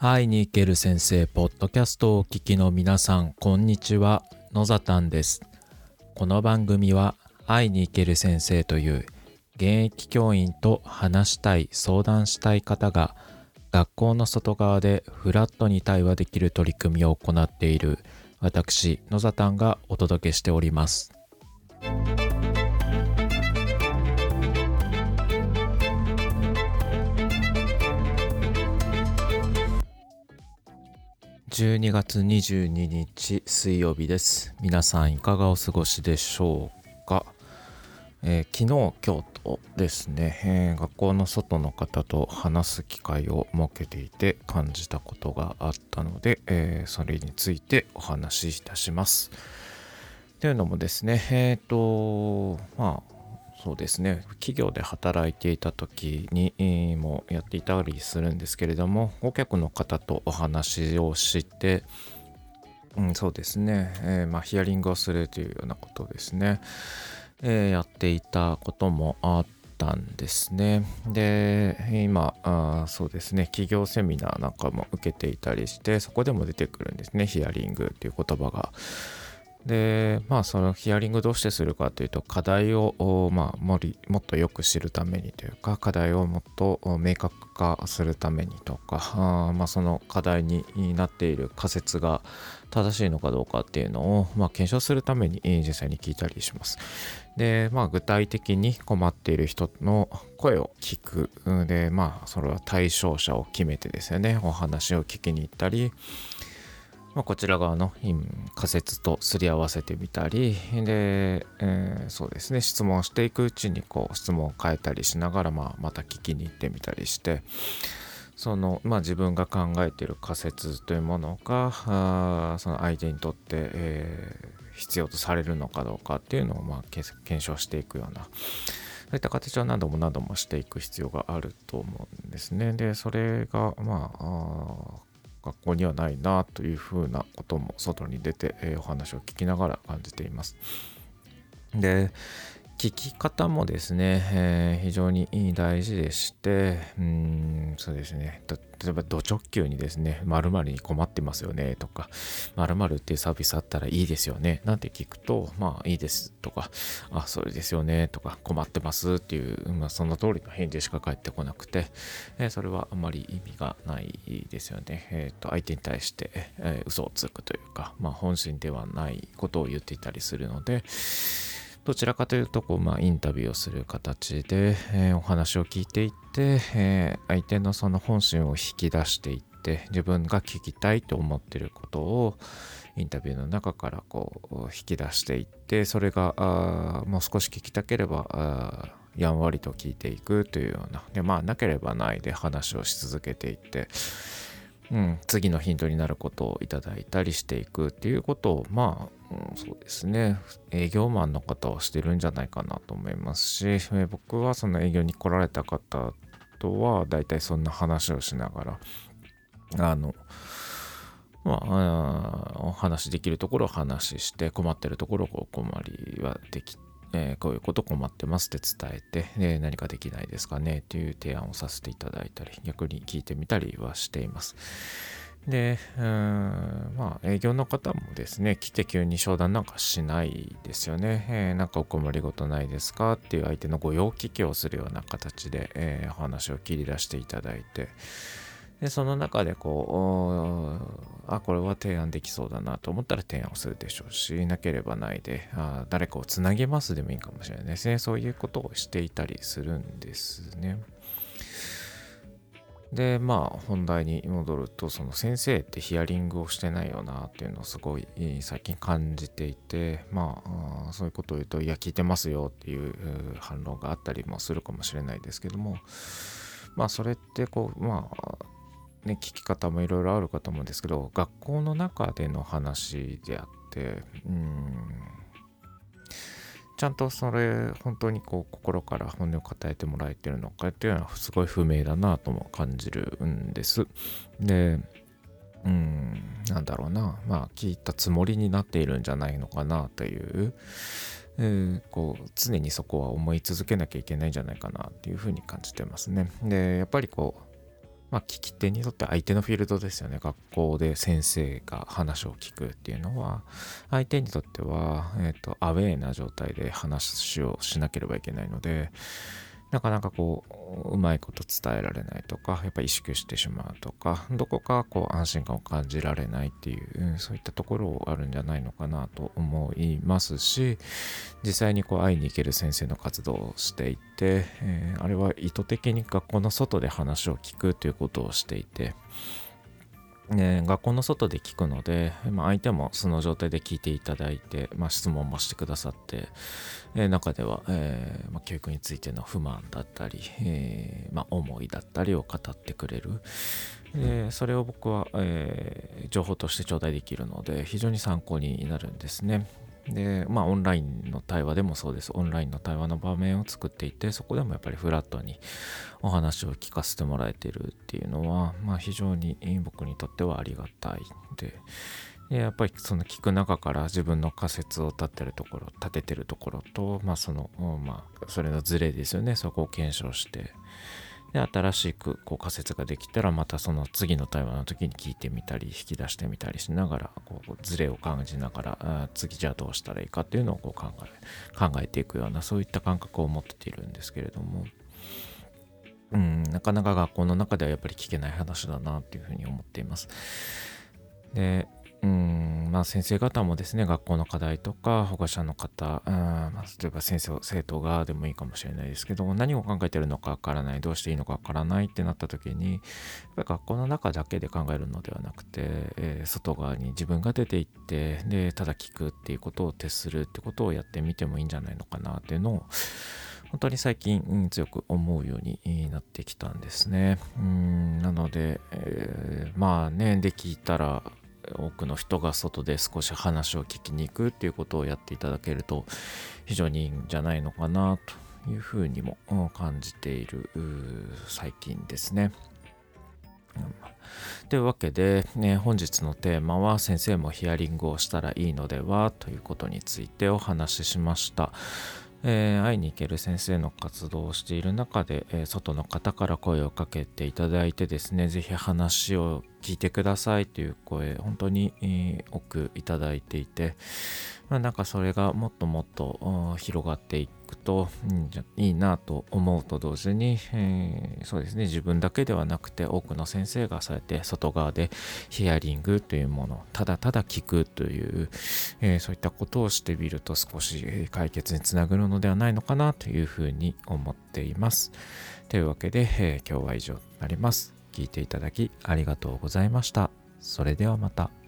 会いに行ける先生ポッドキャストをお聞きの皆さんこんにちは。野ざたんです。この番組は会いに行ける先生という現役教員と話したい相談したい方が学校の外側でフラットに対話できる取り組みを行っている私野ざたんがお届けしております。12月22日水曜日です。皆さんいかがお過ごしでしょうか、えー、昨日今日とですね、えー、学校の外の方と話す機会を設けていて感じたことがあったので、えー、それについてお話しいたします。というのもですねえっ、とまあそうですね。企業で働いていた時にもやっていたりするんですけれども顧客の方とお話をして、うん、そうですね、えー、まあ、ヒアリングをするというようなことですね、えー、やっていたこともあったんですね。で今あそうですね。企業セミナーなんかも受けていたりしてそこでも出てくるんですね。ヒアリングという言葉が。でまあそのヒアリングどうしてするかというと課題を、まあ、もりもっとよく知るためにというか課題をもっと明確化するためにとかあ、まあ、その課題になっている仮説が正しいのかどうかっていうのを、まあ、検証するために実際に聞いたりします。で、まあ、具体的に困っている人の声を聞く。で、まあ、それは対象者を決めてですよね、お話を聞きに行ったり、まあ、こちら側の仮説とすり合わせてみたりで、えー、そうですね質問していくうちにこう質問を変えたりしながら、まあ、また聞きに行ってみたりしてその、まあ、自分が考えている仮説というものがあその相手にとって、えー、必要とされるのかどうかっていうのを、まあ、検証していくようなそういった形を何度も何度もしていく必要があると思うんですね。で、それが、まあ、学校にはないなというふうなことも外に出て、え、お話を聞きながら感じています。で聞き方もですね、えー、非常に大事でして、うん、そうですね、例えば、ド直球にですね、〇〇に困ってますよねとか、〇〇っていうサービスあったらいいですよねなんて聞くと、まあいいですとか、あ、それですよねとか、困ってますっていう、まあその通りの返事しか返ってこなくて、えー、それはあまり意味がないですよね。えっ、ー、と、相手に対して、えー、嘘をつくというか、まあ本心ではないことを言っていたりするので、どちらかというとこう、まあ、インタビューをする形で、えー、お話を聞いていって、えー、相手のその本心を引き出していって自分が聞きたいと思ってることをインタビューの中からこう引き出していってそれがあもう少し聞きたければやんわりと聞いていくというような。でまあなければないで話をし続けていってうん、次のヒントになることをいただいたりしていくっていうことをまあ、うん、そうですね。営業マンの方はしてるんじゃないかなと思いますし、え、僕はその営業に来られた方とは大体そんな話をしながらあのまあ、お話できるところを話して困ってるところをお困りはできえー、こういうこと困ってますって伝えて、で何かできないですかねという提案をさせていただいたり、逆に聞いてみたりはしています。で、うん、まあ営業の方もですね、来て急に商談なんかしないですよね。えー、なんかお困りごとないですか？っていう相手のご用聞きをするような形で、えー、お話を切り出していただいて、でその中でこうあこれは提案できそうだなと思ったら提案をするでしょうしなければないであ誰かをつなげますでもいいかもしれないですね。そういうことをしていたりするんですね。でまあ本題に戻るとその先生ってヒアリングをしてないよなっていうのをすごい最近感じていてまあそういうことを言うといや聞いてますよっていう反論があったりもするかもしれないですけどもまあそれってこうまあね、聞き方もいろいろあるかと思うんですけど学校の中での話であってうんちゃんとそれ本当にこう心から本音を語えてもらえてるのかっていうのはすごい不明だなとも感じるんです。でうんなんだろうなまあ聞いたつもりになっているんじゃないのかなという、えー、こう常にそこは思い続けなきゃいけないんじゃないかなっていうふうに感じてますね。でやっぱりこうまあ、聞き手にとって相手のフィールドですよね。学校で先生が話を聞くっていうのは、相手にとっては、えっ、ー、と、アウェーな状態で話をしなければいけないので、なかなかこう、うまいこと伝えられないとか、やっぱ意識してしまうとか、どこかこう安心感を感じられないっていう、そういったところあるんじゃないのかなと思いますし、実際にこう会いに行ける先生の活動をしていて、えー、あれは意図的に学校の外で話を聞くということをしていて、ね、学校の外で聞くので、まあ、相手もその状態で聞いていただいて、まあ、質問もしてくださって、えー、中では、えーまあ、教育についての不満だったり、えーま、思いだったりを語ってくれる、え、それを僕は、え、情報として頂戴できるので非常に参考になるんですね。で、まあオンラインの対話でもそうです。オンラインの対話の場面を作っていて、そこでもやっぱりフラットにお話を聞かせてもらえてるっていうのは、まあ非常に僕にとってはありがたいで、でやっぱりその聞く中から自分の仮説を立てるところ、立ててるところと、まあその、まあそれのズレですよね。そこを検証して、で新しくこう仮説ができたらまたその次の対話の時に聞いてみたり引き出してみたりしながらこうズレを感じながら次じゃあどうしたらいいかっていうのをこう考え考えていくようなそういった感覚を持っているんですけれどもうんなかなか学校の中ではやっぱり聞けない話だなっていうふうに思っています。でうんまあ、先生方もですね学校の課題とか保護者の方、うんまあ、例えば先生生徒がでもいいかもしれないですけど何を考えてるのかわからないどうしていいのかわからないってなった時にやっぱ学校の中だけで考えるのではなくて、えー、外側に自分が出て行ってでただ聞くっていうことを徹するってことをやってみてもいいんじゃないのかなっていうのを本当に最近強く思うようになってきたんですね。うんなので、えー、まあねで聞いたら多くの人が外で少し話を聞きに行くっていうことをやっていただけると非常にいいんじゃないのかなというふうにも感じている最近ですね。というわけで、ね、本日のテーマは先生もヒアリングをしたらいいのではということについてお話ししました。えー、会いに行ける先生の活動をしている中で、えー、外の方から声をかけていただいてですね、是非話を聞いてくださいという声、本当に、えー、多くいただいていて、まあ、なんかそれがもっともっと広がっていってくといいなと思うと同時に、えー、そうですね自分だけではなくて多くの先生がそうやって外側でヒアリングというものただただ聞くという、えー、そういったことをしてみると少し解決につながるのではないのかなというふうに思っています。というわけで、えー、今日は以上となります。聞いていただきありがとうございました。それではまた。